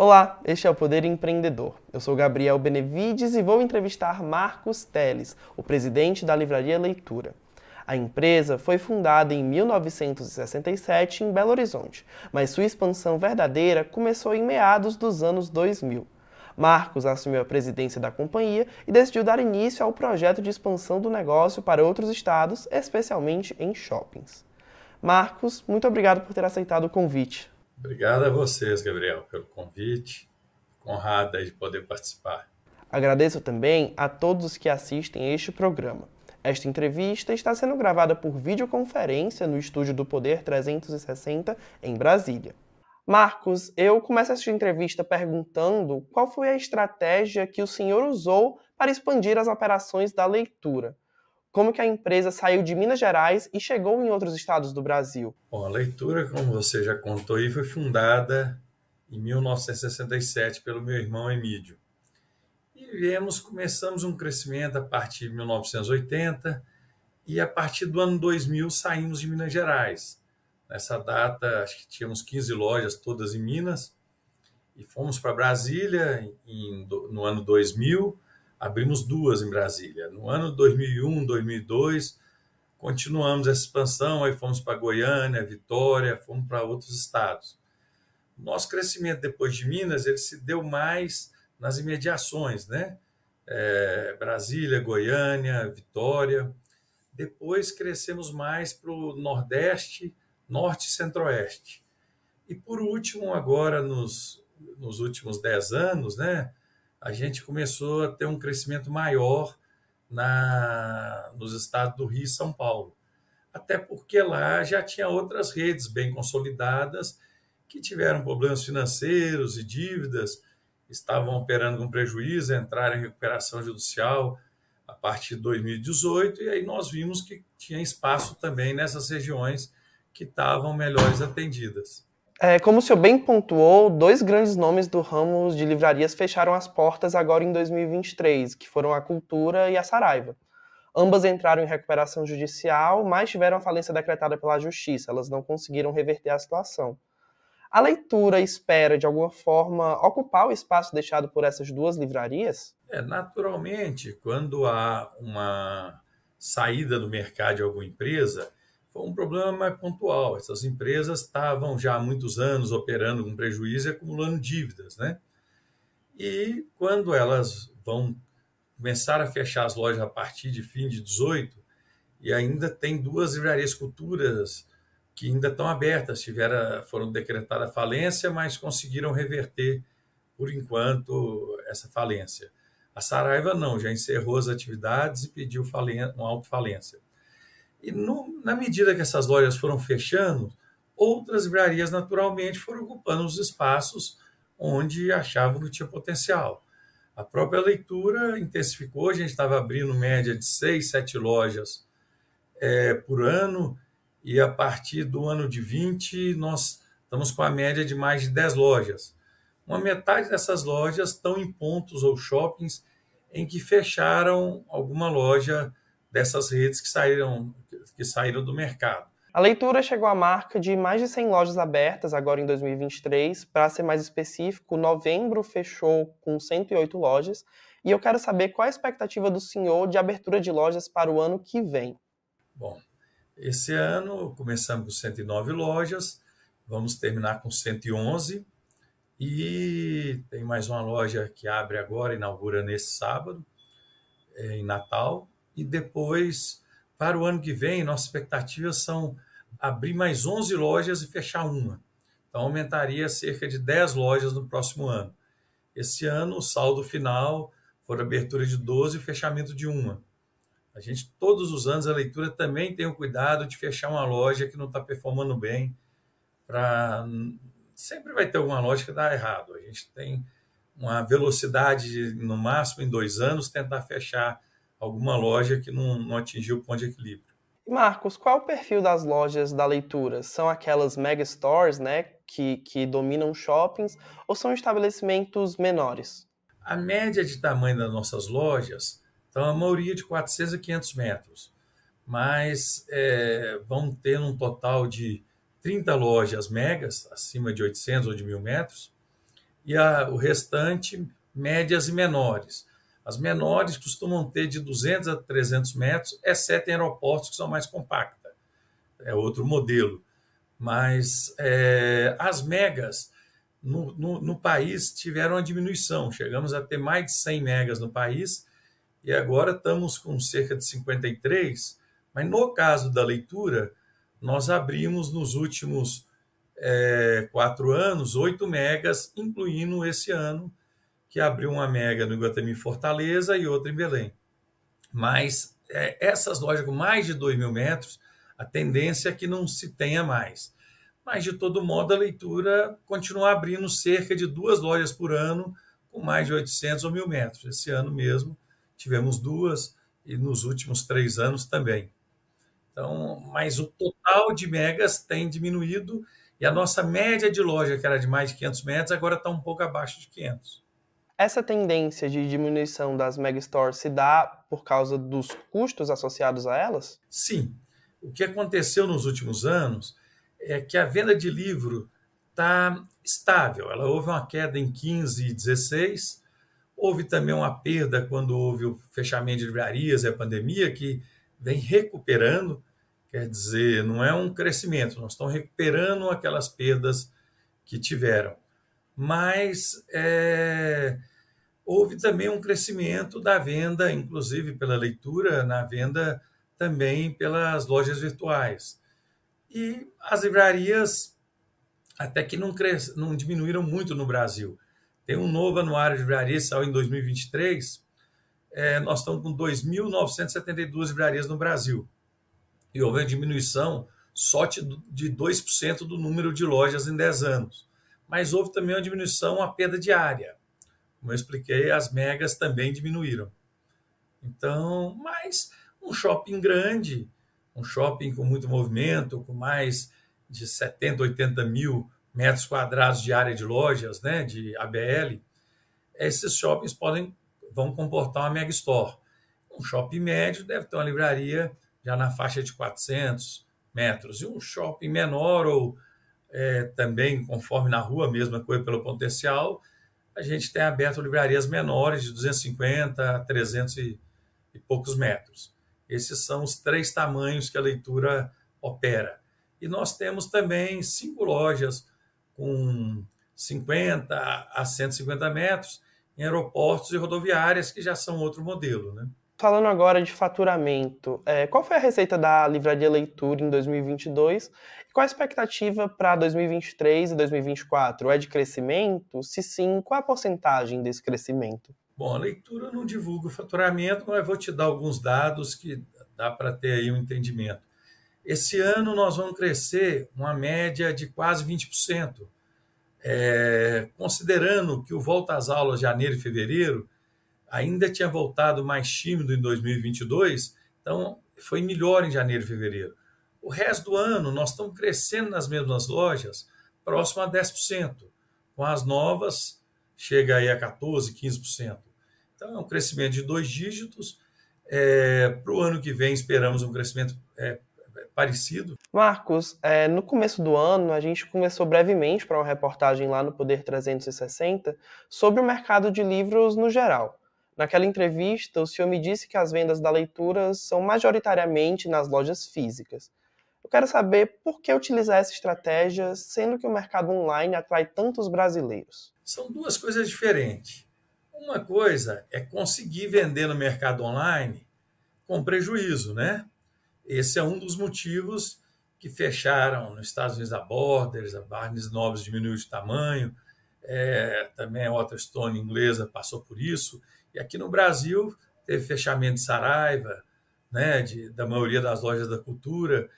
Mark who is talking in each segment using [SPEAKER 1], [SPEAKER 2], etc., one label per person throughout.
[SPEAKER 1] Olá, este é o Poder Empreendedor. Eu sou Gabriel Benevides e vou entrevistar Marcos Teles, o presidente da Livraria Leitura. A empresa foi fundada em 1967 em Belo Horizonte, mas sua expansão verdadeira começou em meados dos anos 2000. Marcos assumiu a presidência da companhia e decidiu dar início ao projeto de expansão do negócio para outros estados, especialmente em shoppings. Marcos, muito obrigado por ter aceitado o convite.
[SPEAKER 2] Obrigado a vocês, Gabriel, pelo convite. Honrada de poder participar.
[SPEAKER 1] Agradeço também a todos que assistem este programa. Esta entrevista está sendo gravada por videoconferência no estúdio do Poder 360 em Brasília. Marcos, eu começo essa entrevista perguntando qual foi a estratégia que o senhor usou para expandir as operações da leitura. Como que a empresa saiu de Minas Gerais e chegou em outros estados do Brasil?
[SPEAKER 2] Bom, a leitura, como você já contou aí, foi fundada em 1967 pelo meu irmão Emílio viemos, começamos um crescimento a partir de 1980 e a partir do ano 2000 saímos de Minas Gerais. Nessa data, acho que tínhamos 15 lojas todas em Minas e fomos para Brasília em, no ano 2000, abrimos duas em Brasília. No ano 2001, 2002, continuamos essa expansão, aí fomos para Goiânia, Vitória, fomos para outros estados. Nosso crescimento depois de Minas, ele se deu mais nas imediações, né? É, Brasília, Goiânia, Vitória. Depois crescemos mais para o Nordeste, Norte e Centro-Oeste. E por último, agora nos, nos últimos dez anos, né, a gente começou a ter um crescimento maior na, nos estados do Rio e São Paulo. Até porque lá já tinha outras redes bem consolidadas que tiveram problemas financeiros e dívidas estavam operando com prejuízo, entraram em recuperação judicial a partir de 2018, e aí nós vimos que tinha espaço também nessas regiões que estavam melhores atendidas.
[SPEAKER 1] É, como o senhor bem pontuou, dois grandes nomes do ramo de livrarias fecharam as portas agora em 2023, que foram a Cultura e a Saraiva. Ambas entraram em recuperação judicial, mas tiveram a falência decretada pela Justiça. Elas não conseguiram reverter a situação. A leitura espera, de alguma forma, ocupar o espaço deixado por essas duas livrarias?
[SPEAKER 2] É, naturalmente, quando há uma saída do mercado de alguma empresa, foi um problema mais pontual. Essas empresas estavam já há muitos anos operando com prejuízo e acumulando dívidas, né? E quando elas vão começar a fechar as lojas a partir de fim de 18, e ainda tem duas livrarias culturas que ainda estão abertas, tiveram, foram decretada falência, mas conseguiram reverter, por enquanto, essa falência. A Saraiva não, já encerrou as atividades e pediu falen uma autofalência. E no, na medida que essas lojas foram fechando, outras livrarias naturalmente foram ocupando os espaços onde achavam que tinha potencial. A própria leitura intensificou, a gente estava abrindo média de seis, sete lojas é, por ano, e a partir do ano de 20 nós estamos com a média de mais de 10 lojas. Uma metade dessas lojas estão em pontos ou shoppings em que fecharam alguma loja dessas redes que saíram, que saíram do mercado.
[SPEAKER 1] A leitura chegou à marca de mais de 100 lojas abertas agora em 2023. Para ser mais específico, novembro fechou com 108 lojas. E eu quero saber qual a expectativa do senhor de abertura de lojas para o ano que vem.
[SPEAKER 2] Bom, esse ano começamos com 109 lojas, vamos terminar com 111 e tem mais uma loja que abre agora, inaugura nesse sábado, é, em Natal. E depois, para o ano que vem, nossas expectativas são abrir mais 11 lojas e fechar uma. Então, aumentaria cerca de 10 lojas no próximo ano. Esse ano, o saldo final foi abertura de 12 e fechamento de uma. A gente, todos os anos, a leitura também tem o cuidado de fechar uma loja que não está performando bem. Pra... Sempre vai ter alguma loja que dá errado. A gente tem uma velocidade, de, no máximo em dois anos, tentar fechar alguma loja que não, não atingiu o ponto de equilíbrio.
[SPEAKER 1] Marcos, qual é o perfil das lojas da leitura? São aquelas mega stores, né, que, que dominam shoppings, ou são estabelecimentos menores?
[SPEAKER 2] A média de tamanho das nossas lojas então, a maioria de 400 a 500 metros. Mas é, vão ter um total de 30 lojas megas, acima de 800 ou de 1.000 metros, e a, o restante médias e menores. As menores costumam ter de 200 a 300 metros, exceto em aeroportos que são mais compactas. É outro modelo. Mas é, as megas no, no, no, país tiveram uma diminuição. Chegamos a ter mais de 100 megas no país e agora estamos com cerca de 53. Mas no caso da leitura, nós abrimos nos últimos é, quatro anos 8 megas, incluindo esse ano, que abriu uma mega no Iguatemi Fortaleza e outra em Belém. Mas é, essas lojas com mais de 2 mil metros, a tendência é que não se tenha mais. Mas, de todo modo, a leitura continua abrindo cerca de duas lojas por ano, com mais de 800 ou mil metros. Esse ano mesmo tivemos duas, e nos últimos três anos também. Então, mas o total de megas tem diminuído e a nossa média de loja, que era de mais de 500 metros, agora está um pouco abaixo de 500.
[SPEAKER 1] Essa tendência de diminuição das megastores se dá por causa dos custos associados a elas?
[SPEAKER 2] Sim. O que aconteceu nos últimos anos é que a venda de livro está estável. Ela houve uma queda em 15 e 16, houve também uma perda quando houve o fechamento de livrarias e a pandemia, que vem recuperando, quer dizer, não é um crescimento, nós estamos recuperando aquelas perdas que tiveram. Mas é, houve também um crescimento da venda, inclusive pela leitura, na venda também pelas lojas virtuais. E as livrarias até que não, cres... não diminuíram muito no Brasil. Tem um novo anuário de livrarias, saiu em 2023. É, nós estamos com 2.972 livrarias no Brasil. E houve uma diminuição só de 2% do número de lojas em 10 anos. Mas houve também uma diminuição, uma perda de área. Como eu expliquei, as megas também diminuíram. Então, mas um shopping grande, um shopping com muito movimento, com mais de 70, 80 mil metros quadrados de área de lojas, né, de ABL, esses shoppings podem vão comportar uma mega store. Um shopping médio deve ter uma livraria já na faixa de 400 metros e um shopping menor ou é, também conforme na rua mesma coisa pelo potencial, a gente tem aberto livrarias menores de 250 a 300 e, e poucos metros. Esses são os três tamanhos que a leitura opera. E nós temos também cinco lojas com 50 a 150 metros em aeroportos e rodoviárias, que já são outro modelo. Né?
[SPEAKER 1] Falando agora de faturamento, é, qual foi a receita da Livraria Leitura em 2022 e qual a expectativa para 2023 e 2024? É de crescimento? Se sim, qual a porcentagem desse crescimento?
[SPEAKER 2] Bom, a leitura não divulga o faturamento, mas vou te dar alguns dados que dá para ter aí um entendimento. Esse ano nós vamos crescer uma média de quase 20%, é, considerando que o volta às aulas de janeiro e fevereiro ainda tinha voltado mais tímido em 2022, então foi melhor em janeiro e fevereiro. O resto do ano nós estamos crescendo nas mesmas lojas, próximo a 10%. Com as novas, chega aí a 14%, 15%. Então, é um crescimento de dois dígitos. É, Para o ano que vem, esperamos um crescimento é, parecido.
[SPEAKER 1] Marcos, é, no começo do ano, a gente começou brevemente para uma reportagem lá no Poder 360 sobre o mercado de livros no geral. Naquela entrevista, o senhor me disse que as vendas da leitura são majoritariamente nas lojas físicas. Eu quero saber por que utilizar essa estratégia, sendo que o mercado online atrai tantos brasileiros.
[SPEAKER 2] São duas coisas diferentes. Uma coisa é conseguir vender no mercado online com prejuízo, né? Esse é um dos motivos que fecharam nos Estados Unidos a Borders, a Barnes Nobles diminuiu de tamanho, é, também a Waterstone inglesa passou por isso, aqui no Brasil teve fechamento de Saraiva, né, de, da maioria das lojas da cultura,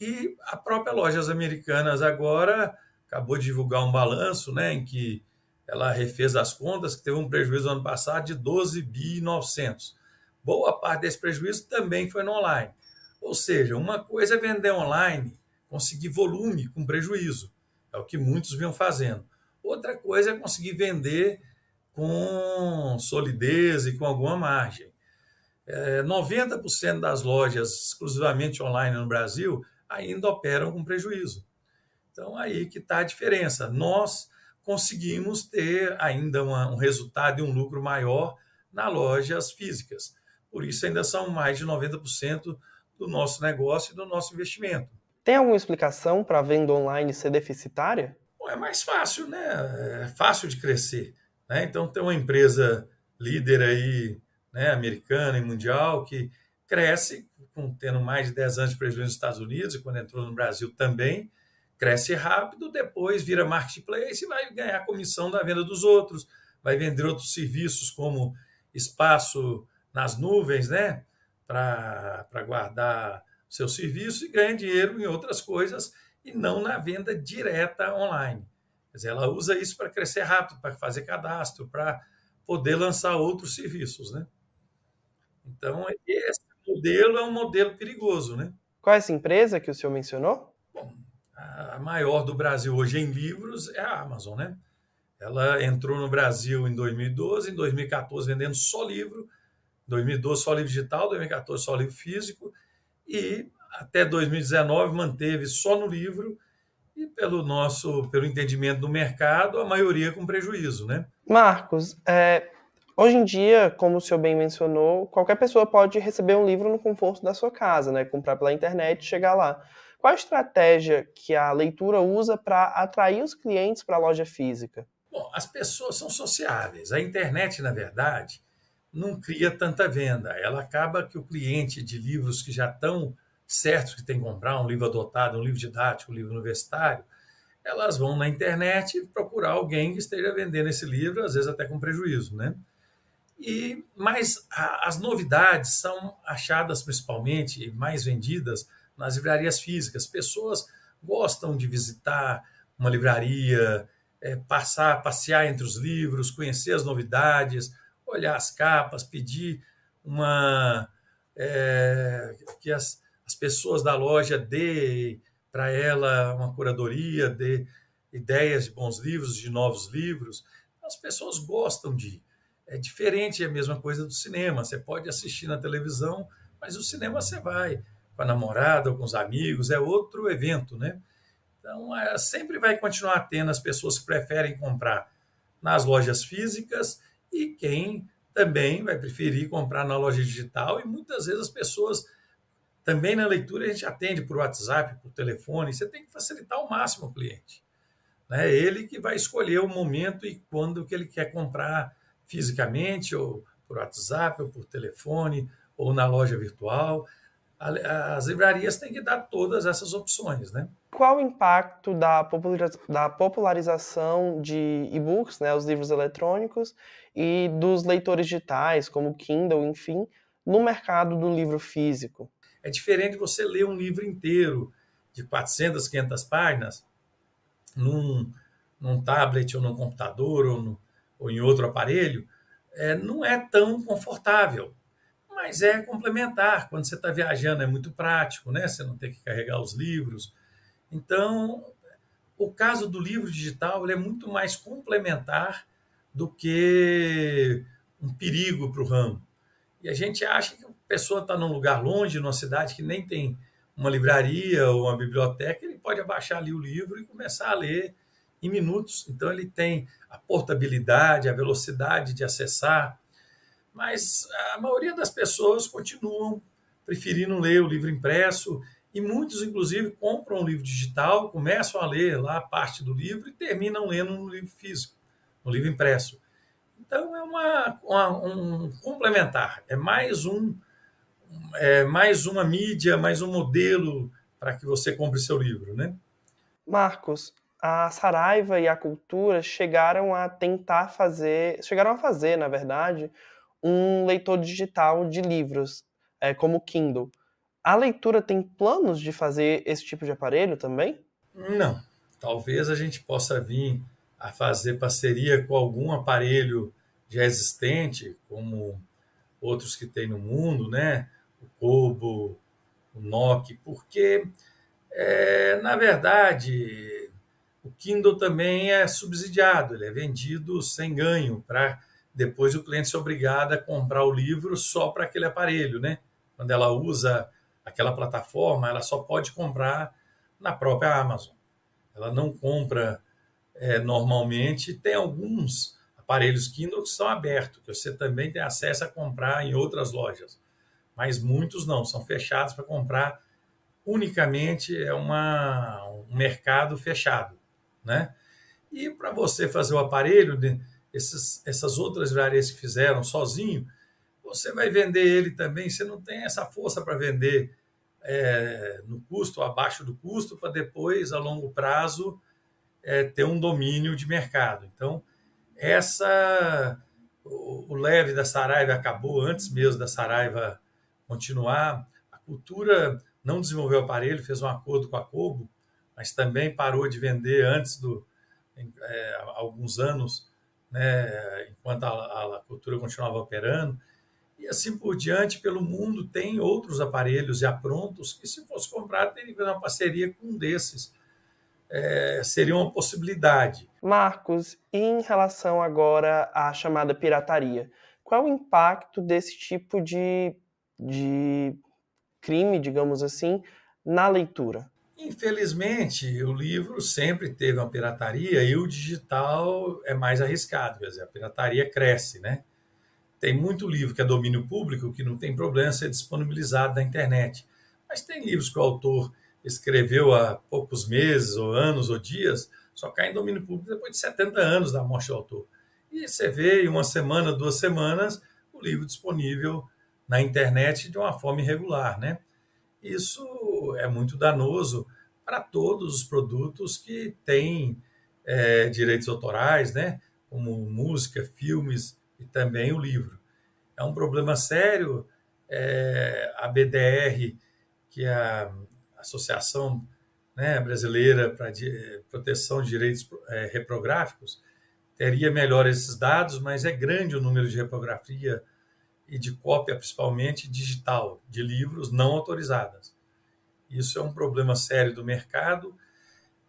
[SPEAKER 2] e a própria Lojas Americanas agora acabou de divulgar um balanço né, em que ela refez as contas, que teve um prejuízo no ano passado de 12 bi 900. Boa parte desse prejuízo também foi no online. Ou seja, uma coisa é vender online, conseguir volume com prejuízo. É o que muitos vinham fazendo. Outra coisa é conseguir vender com solidez e com alguma margem. É, 90% das lojas exclusivamente online no Brasil ainda operam com prejuízo. Então, aí que está a diferença. Nós conseguimos ter ainda uma, um resultado e um lucro maior nas lojas físicas. Por isso, ainda são mais de 90% do nosso negócio e do nosso investimento.
[SPEAKER 1] Tem alguma explicação para a venda online ser deficitária?
[SPEAKER 2] Bom, é mais fácil, né? É fácil de crescer. Né? Então, tem uma empresa líder aí, né, americana e mundial, que cresce, com, tendo mais de 10 anos de prejuízo nos Estados Unidos, e quando entrou no Brasil também, cresce rápido, depois vira marketplace e vai ganhar comissão da venda dos outros, vai vender outros serviços como espaço nas nuvens, né? Para guardar seu serviço e ganha dinheiro em outras coisas e não na venda direta online. Quer dizer, ela usa isso para crescer rápido, para fazer cadastro, para poder lançar outros serviços, né? Então, esse modelo é um modelo perigoso, né?
[SPEAKER 1] Qual é essa empresa que o senhor mencionou?
[SPEAKER 2] Bom, a maior do Brasil hoje em livros é a Amazon, né? Ela entrou no Brasil em 2012, em 2014 vendendo só livro, 2012 só livro digital, 2014 só livro físico e até 2019 manteve só no livro e pelo nosso, pelo entendimento do mercado, a maioria com prejuízo, né?
[SPEAKER 1] Marcos, é, hoje em dia, como o senhor bem mencionou, qualquer pessoa pode receber um livro no conforto da sua casa, né? Comprar pela internet e chegar lá. Qual a estratégia que a leitura usa para atrair os clientes para a loja física?
[SPEAKER 2] Bom, as pessoas são sociáveis. A internet, na verdade, não cria tanta venda. Ela acaba que o cliente de livros que já estão certos que tem que comprar, um livro adotado, um livro didático, um livro universitário, elas vão na internet procurar alguém que esteja vendendo esse livro, às vezes até com prejuízo, né? E mas a, as novidades são achadas principalmente e mais vendidas nas livrarias físicas. Pessoas gostam de visitar uma livraria, é, passar, passear entre os livros, conhecer as novidades, olhar as capas, pedir uma é, que as, as pessoas da loja dê para ela uma curadoria, dê ideias de bons livros, de novos livros. As pessoas gostam de. É diferente, é a mesma coisa do cinema. Você pode assistir na televisão, mas o cinema você vai com a namorada ou com os amigos, é outro evento, né? Então, é, sempre vai continuar tendo as pessoas que preferem comprar nas lojas físicas e quem também vai preferir comprar na loja digital. E muitas vezes as pessoas, também na leitura, a gente atende por WhatsApp, por telefone. Você tem que facilitar ao máximo o cliente. Né? Ele que vai escolher o momento e quando que ele quer comprar fisicamente, ou por WhatsApp, ou por telefone, ou na loja virtual as livrarias têm que dar todas essas opções, né?
[SPEAKER 1] Qual o impacto da, popularização de e-books, né, os livros eletrônicos, e dos leitores digitais, como Kindle, enfim, no mercado do livro físico?
[SPEAKER 2] É diferente você ler um livro inteiro de 400, 500 páginas num, num tablet ou num computador ou, no, ou em outro aparelho, é, não é tão confortável mas é complementar. Quando você está viajando é muito prático, né? Você não tem que carregar os livros. Então, o caso do livro digital ele é muito mais complementar do que um perigo para o ramo. E a gente acha que a pessoa está num lugar longe, numa cidade que nem tem uma livraria ou uma biblioteca, ele pode abaixar ali o livro e começar a ler em minutos. Então, ele tem a portabilidade, a velocidade de acessar, mas a maioria das pessoas continuam preferindo ler o livro impresso e muitos, inclusive, compram o livro digital, começam a ler lá parte do livro e terminam lendo no livro físico, no livro impresso. Então é uma, uma um complementar, é mais um é mais uma mídia, mais um modelo para que você compre seu livro, né?
[SPEAKER 1] Marcos, a Saraiva e a Cultura chegaram a tentar fazer, chegaram a fazer, na verdade, um leitor digital de livros, é, como o Kindle. A leitura tem planos de fazer esse tipo de aparelho também?
[SPEAKER 2] Não. Talvez a gente possa vir a fazer parceria com algum aparelho já existente, como outros que tem no mundo, né? O Kobo, o Nokia, porque, é, na verdade, o Kindle também é subsidiado, ele é vendido sem ganho para depois o cliente é obrigado a comprar o livro só para aquele aparelho, né? Quando ela usa aquela plataforma, ela só pode comprar na própria Amazon. Ela não compra é, normalmente tem alguns aparelhos Kindle que são abertos, que você também tem acesso a comprar em outras lojas. Mas muitos não, são fechados para comprar unicamente é uma, um mercado fechado, né? E para você fazer o aparelho, esses, essas outras livrarias que fizeram sozinho, você vai vender ele também. Você não tem essa força para vender é, no custo, abaixo do custo, para depois, a longo prazo, é, ter um domínio de mercado. Então, essa o, o leve da Saraiva acabou antes mesmo da Saraiva continuar. A cultura não desenvolveu o aparelho, fez um acordo com a Kobo, mas também parou de vender antes do é, alguns anos, né, enquanto a, a cultura continuava operando. E assim por diante, pelo mundo, tem outros aparelhos já prontos que, se fosse comprado, teria que fazer uma parceria com um desses. É, seria uma possibilidade.
[SPEAKER 1] Marcos, em relação agora à chamada pirataria, qual o impacto desse tipo de, de crime, digamos assim, na leitura?
[SPEAKER 2] Infelizmente, o livro sempre teve uma pirataria e o digital é mais arriscado, quer dizer, a pirataria cresce, né? Tem muito livro que é domínio público que não tem problema ser disponibilizado na internet. Mas tem livros que o autor escreveu há poucos meses, ou anos, ou dias, só cai em domínio público depois de 70 anos da morte do autor. E você vê em uma semana, duas semanas, o livro disponível na internet de uma forma irregular, né? Isso é muito danoso para todos os produtos que têm é, direitos autorais, né? Como música, filmes, e também o livro. É um problema sério. É, a BDR, que é a Associação né, Brasileira para Proteção de Direitos é, Reprográficos, teria melhor esses dados, mas é grande o número de reprografia e de cópia, principalmente digital, de livros não autorizadas. Isso é um problema sério do mercado,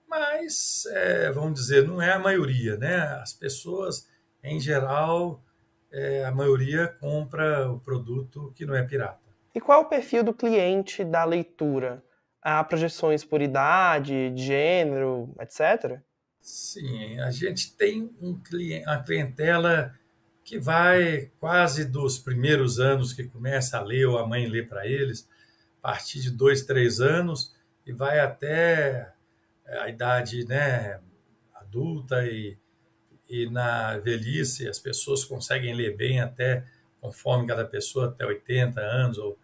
[SPEAKER 2] mas, é, vamos dizer, não é a maioria. Né? As pessoas, em geral, é, a maioria compra o produto que não é pirata.
[SPEAKER 1] E qual é o perfil do cliente da leitura? Há projeções por idade, gênero, etc?
[SPEAKER 2] Sim, a gente tem um cliente, uma clientela que vai quase dos primeiros anos que começa a ler ou a mãe lê para eles, a partir de dois, três anos e vai até a idade né, adulta e e na velhice as pessoas conseguem ler bem até, conforme cada pessoa, até 80 anos, ou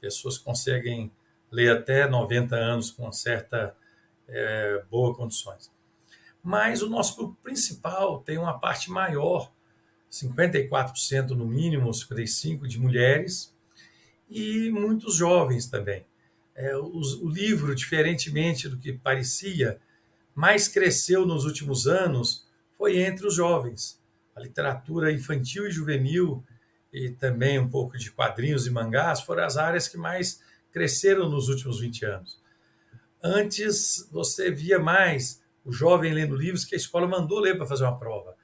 [SPEAKER 2] pessoas conseguem ler até 90 anos com certa é, boa condições. Mas o nosso público principal tem uma parte maior, 54% no mínimo, 55% de mulheres, e muitos jovens também. É, o, livro, diferentemente do que parecia, mais cresceu nos últimos anos foi entre os jovens. A literatura infantil e juvenil e também um pouco de quadrinhos e mangás foram as áreas que mais cresceram nos últimos 20 anos. Antes você via mais o jovem lendo livros que a escola mandou ler para fazer uma prova.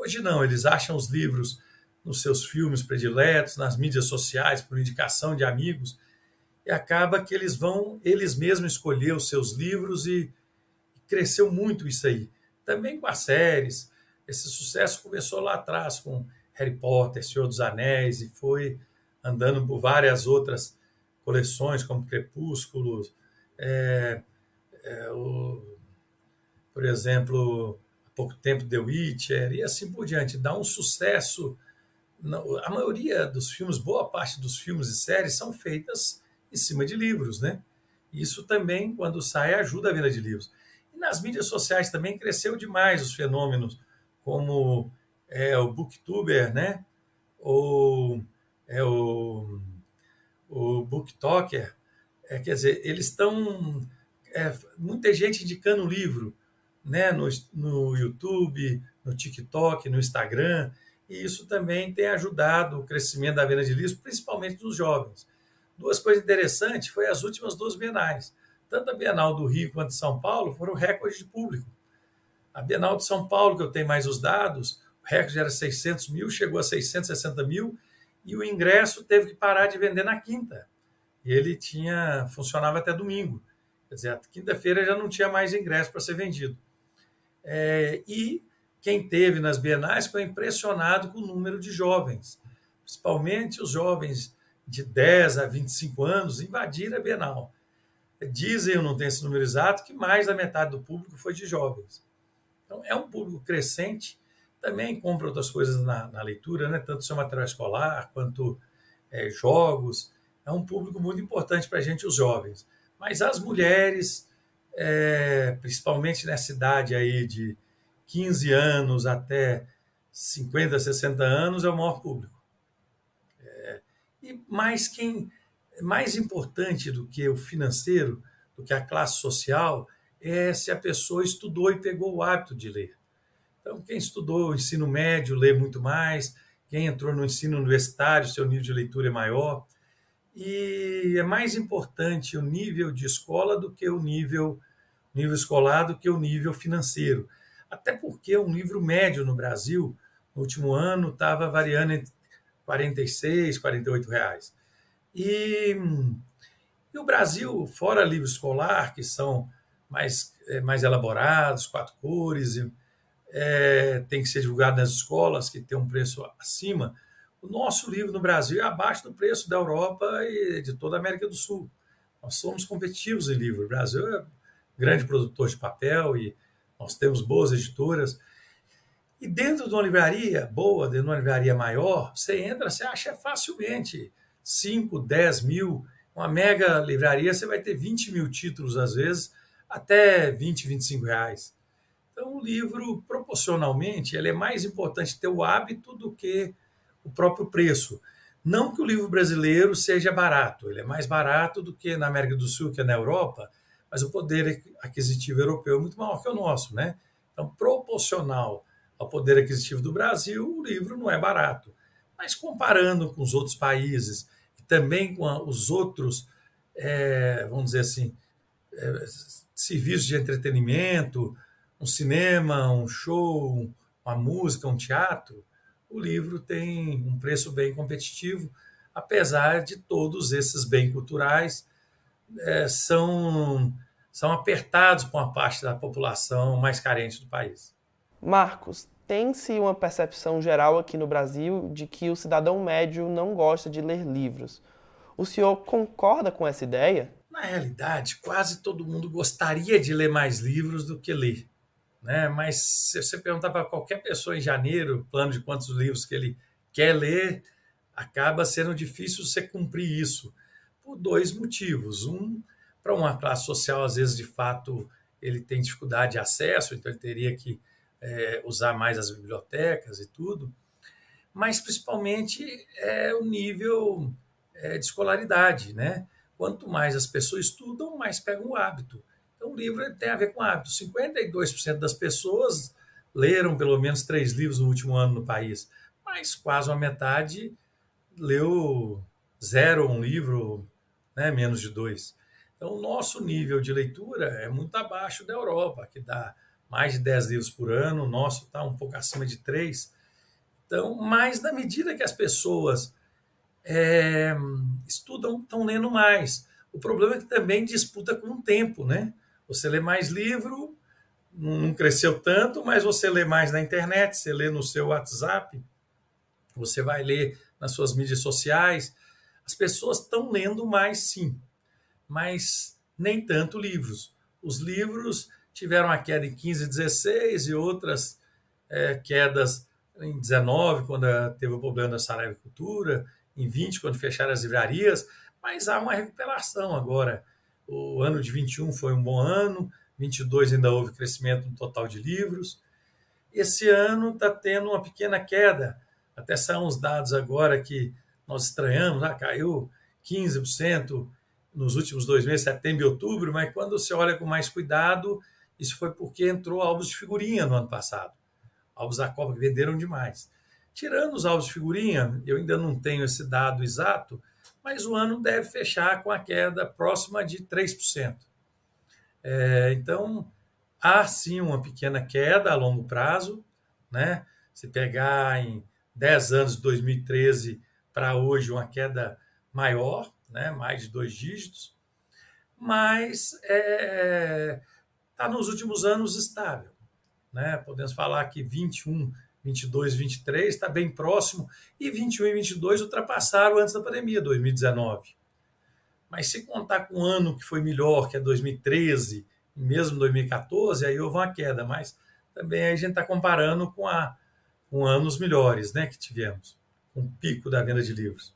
[SPEAKER 2] Hoje não, eles acham os livros nos seus filmes prediletos, nas mídias sociais, por indicação de amigos, e acaba que eles vão eles mesmos escolher os seus livros e cresceu muito isso aí também com as séries. Esse sucesso começou lá atrás com Harry Potter, Senhor dos Anéis, e foi andando por várias outras coleções, como Crepúsculos, é, é, o, por exemplo, pouco tempo The Witcher, e assim por diante. Dá um sucesso. A maioria dos filmes, boa parte dos filmes e séries são feitas em cima de livros, né? Isso também, quando sai, ajuda a venda de livros nas mídias sociais também cresceu demais os fenômenos, como é, o booktuber, né? ou é, o, o booktalker. É, quer dizer, eles estão. É, muita gente indicando livro né? no, no YouTube, no TikTok, no Instagram, e isso também tem ajudado o crescimento da venda de livros, principalmente dos jovens. Duas coisas interessantes foi as últimas duas bienais tanto a Bienal do Rio quanto de São Paulo foram recordes de público. A Bienal de São Paulo, que eu tenho mais os dados, o recorde era 600 mil, chegou a 660 mil, e o ingresso teve que parar de vender na quinta. E ele tinha funcionava até domingo. Quer dizer, quinta-feira já não tinha mais ingresso para ser vendido. É, e quem teve nas bienais foi impressionado com o número de jovens, principalmente os jovens de 10 a 25 anos invadiram a Bienal. Dizem, eu não tenho esse número exato, que mais da metade do público foi de jovens. Então, é um público crescente, também compra outras coisas na, na leitura, né? tanto seu material escolar quanto é, jogos. É um público muito importante para a gente, os jovens. Mas as mulheres, é, principalmente nessa idade aí de 15 anos até 50, 60 anos, é o maior público. É, e mais quem mais importante do que o financeiro, do que a classe social, é se a pessoa estudou e pegou o hábito de ler. Então, quem estudou o ensino médio lê muito mais, quem entrou no ensino universitário, seu nível de leitura é maior. E é mais importante o nível de escola do que o nível, nível escolar do que o nível financeiro. Até porque um livro médio no Brasil, no último ano, estava variando entre 46, 48 reais. E, e o Brasil, fora livro escolar, que são mais, é, mais elaborados, quatro cores, é, tem que ser divulgado nas escolas, que tem um preço acima, o nosso livro no Brasil é abaixo do preço da Europa e de toda a América do Sul. Nós somos competitivos em livro. O Brasil é grande produtor de papel e nós temos boas editoras. E dentro de uma livraria boa, dentro de uma livraria maior, você entra, você acha facilmente 5, 10 mil. Uma mega livraria, você vai ter 20 mil títulos, às vezes, até 20, 25 reais. Então, o livro, proporcionalmente, ele é mais importante ter o hábito do que o próprio preço. Não que o livro brasileiro seja barato, ele é mais barato do que na América do Sul, que é na Europa, mas o poder aquisitivo europeu é muito maior que o nosso, né? Então, proporcional ao poder aquisitivo do Brasil, o livro não é barato. Mas comparando com os outros países e também com os outros, é, vamos dizer assim, é, serviços de entretenimento, um cinema, um show, uma música, um teatro, o livro tem um preço bem competitivo, apesar de todos esses bens culturais é, são, são apertados por uma parte da população mais carente do país.
[SPEAKER 1] Marcos, tem-se uma percepção geral aqui no Brasil de que o cidadão médio não gosta de ler livros. O senhor concorda com essa ideia?
[SPEAKER 2] Na realidade, quase todo mundo gostaria de ler mais livros do que ler. Né? Mas se você perguntar para qualquer pessoa em janeiro, plano de quantos livros que ele quer ler, acaba sendo difícil você cumprir isso por dois motivos. Um, para uma classe social, às vezes, de fato, ele tem dificuldade de acesso, então ele teria que é, usar mais as bibliotecas e tudo, mas principalmente é o nível é, de escolaridade, né? Quanto mais as pessoas estudam, mais pegam o hábito. Então, o livro tem a ver com hábito. 52% das pessoas leram pelo menos três livros no último ano no país, mas quase uma metade leu zero um livro, né, menos de dois. Então, o nosso nível de leitura é muito abaixo da Europa, que dá mais de 10 livros por ano, o nosso está um pouco acima de 3. Então, mas na medida que as pessoas é, estudam, estão lendo mais. O problema é que também disputa com o tempo, né? Você lê mais livro, não cresceu tanto, mas você lê mais na internet, você lê no seu WhatsApp, você vai ler nas suas mídias sociais. As pessoas estão lendo mais, sim, mas nem tanto livros. Os livros tiveram uma queda em 15 e 16 e outras é, quedas em 19, quando teve o problema da Saraiva Cultura, em 20, quando fecharam as livrarias, mas há uma recuperação agora. O ano de 21 foi um bom ano, 22 ainda houve crescimento no total de livros. Esse ano está tendo uma pequena queda, até são uns dados agora que nós estranhamos, ah, caiu 15% nos últimos dois meses, setembro e outubro, mas quando você olha com mais cuidado, isso foi porque entrou álbuns de figurinha no ano passado. Álbuns da Copa venderam demais. Tirando os álbuns de figurinha, eu ainda não tenho esse dado exato, mas o ano deve fechar com a queda próxima de 3%. É, então, há sim uma pequena queda a longo prazo. Né? Se pegar em 10 anos de 2013 para hoje, uma queda maior, né? mais de dois dígitos. Mas é, está nos últimos anos estável. né? Podemos falar que 21, 22, 23 está bem próximo e 21 e 22 ultrapassaram antes da pandemia, 2019. Mas se contar com um ano que foi melhor, que é 2013, e mesmo 2014, aí houve uma queda, mas também a gente está comparando com, a, com anos melhores né, que tivemos, um pico da venda de livros.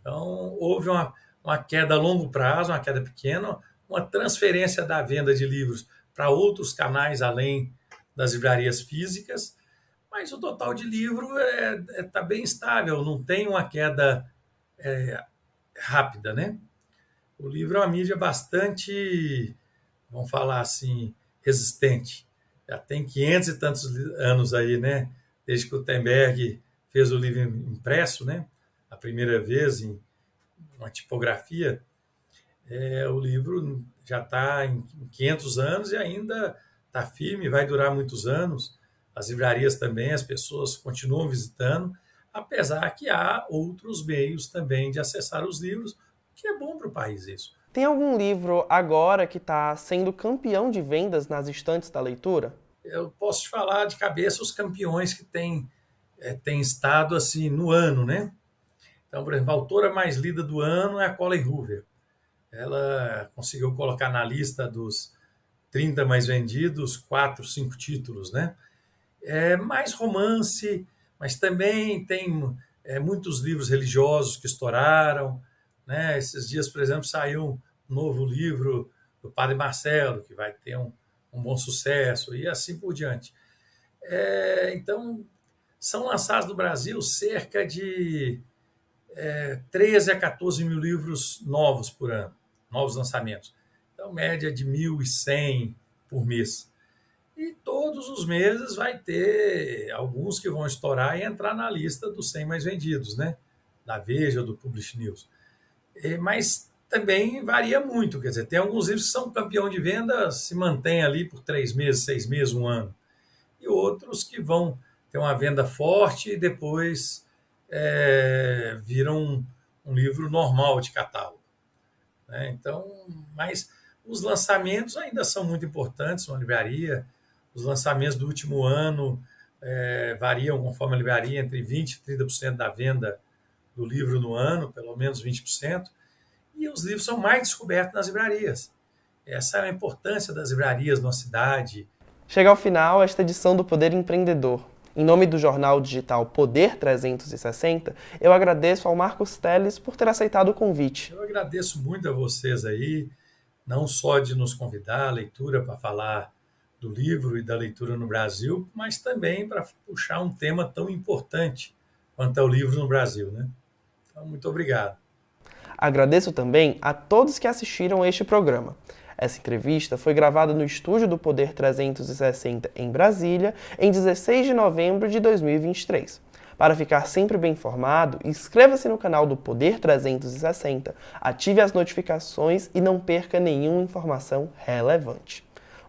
[SPEAKER 2] Então, houve uma, uma queda a longo prazo, uma queda pequena, uma transferência da venda de livros para outros canais além das livrarias físicas, mas o total de livro está é, é, tá bem estável, não tem uma queda é, rápida, né? O livro é uma mídia bastante, vamos falar assim, resistente. Já tem 500 e tantos anos aí, né? Desde que o Gutenberg fez o livro impresso, né? A primeira vez em uma tipografia. É, o livro já está em 500 anos e ainda está firme, vai durar muitos anos. As livrarias também, as pessoas continuam visitando, apesar que há outros meios também de acessar os livros, que é bom para o país isso.
[SPEAKER 1] Tem algum livro agora que está sendo campeão de vendas nas estantes da leitura?
[SPEAKER 2] Eu posso te falar de cabeça os campeões que têm é, tem estado assim no ano, né? Então, por exemplo, a autora mais lida do ano é a Colin Hoover. Ela conseguiu colocar na lista dos 30 mais vendidos, quatro, cinco títulos, né? É mais romance, mas também tem é, muitos livros religiosos que estouraram, né? Esses dias, por exemplo, saiu um novo livro do Padre Marcelo, que vai ter um, um bom sucesso, e assim por diante. É, então, são lançados no Brasil cerca de é, 13 a 14 mil livros novos por ano, novos lançamentos. Então, média de 1.100 por mês. E todos os meses vai ter alguns que vão estourar e entrar na lista dos 100 mais vendidos, né? Da Veja, do Publish News. Mas também varia muito, quer dizer, tem alguns livros que são campeão de venda, se mantém ali por três meses, seis meses, um ano. E outros que vão ter uma venda forte e depois é, viram um, um, livro normal de catálogo. Né? Então, mas os lançamentos ainda são muito importantes na livraria. Os lançamentos do último ano é, variam conforme a livraria entre 20% e 30% da venda do livro no ano, pelo menos 20%. E os livros são mais descobertos nas livrarias. Essa é a importância das livrarias na cidade.
[SPEAKER 1] Chega ao final esta edição do Poder Empreendedor. Em nome do jornal digital Poder 360, eu agradeço ao Marcos Teles por ter aceitado o convite.
[SPEAKER 2] Eu agradeço muito a vocês aí, não só de nos convidar à leitura para falar do livro e da leitura no Brasil, mas também para puxar um tema tão importante quanto é o livro no Brasil, né? Então, muito obrigado.
[SPEAKER 1] Agradeço também a todos que assistiram este programa. Essa entrevista foi gravada no estúdio do Poder 360 em Brasília, em 16 de novembro de 2023. Para ficar sempre bem informado, inscreva-se no canal do Poder 360, ative as notificações e não perca nenhuma informação relevante.